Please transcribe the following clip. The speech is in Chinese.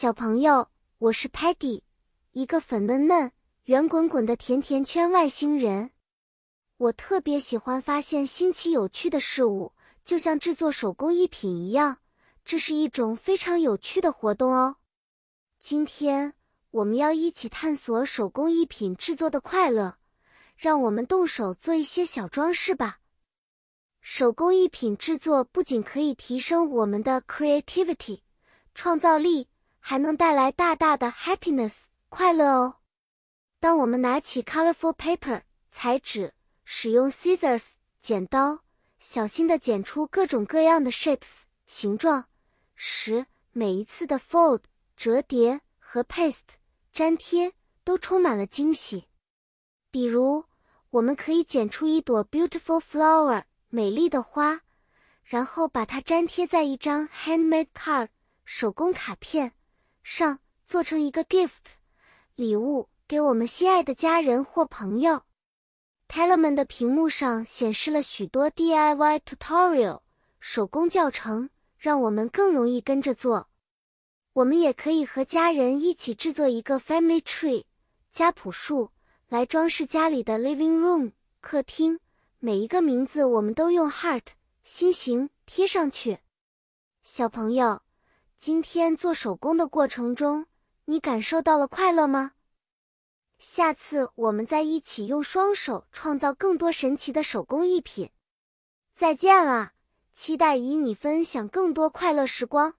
小朋友，我是 Patty，一个粉嫩嫩、圆滚滚的甜甜圈外星人。我特别喜欢发现新奇有趣的事物，就像制作手工艺品一样，这是一种非常有趣的活动哦。今天我们要一起探索手工艺品制作的快乐，让我们动手做一些小装饰吧。手工艺品制作不仅可以提升我们的 creativity 创造力。还能带来大大的 happiness 快乐哦。当我们拿起 colorful paper 彩纸，使用 scissors 剪刀，小心的剪出各种各样的 shapes 形状时，每一次的 fold 折叠和 paste 粘贴都充满了惊喜。比如，我们可以剪出一朵 beautiful flower 美丽的花，然后把它粘贴在一张 handmade card 手工卡片。上做成一个 gift 礼物给我们心爱的家人或朋友。Telemann 的屏幕上显示了许多 DIY tutorial 手工教程，让我们更容易跟着做。我们也可以和家人一起制作一个 family tree 家谱树，来装饰家里的 living room 客厅。每一个名字我们都用 heart 心形贴上去。小朋友。今天做手工的过程中，你感受到了快乐吗？下次我们再一起用双手创造更多神奇的手工艺品。再见了，期待与你分享更多快乐时光。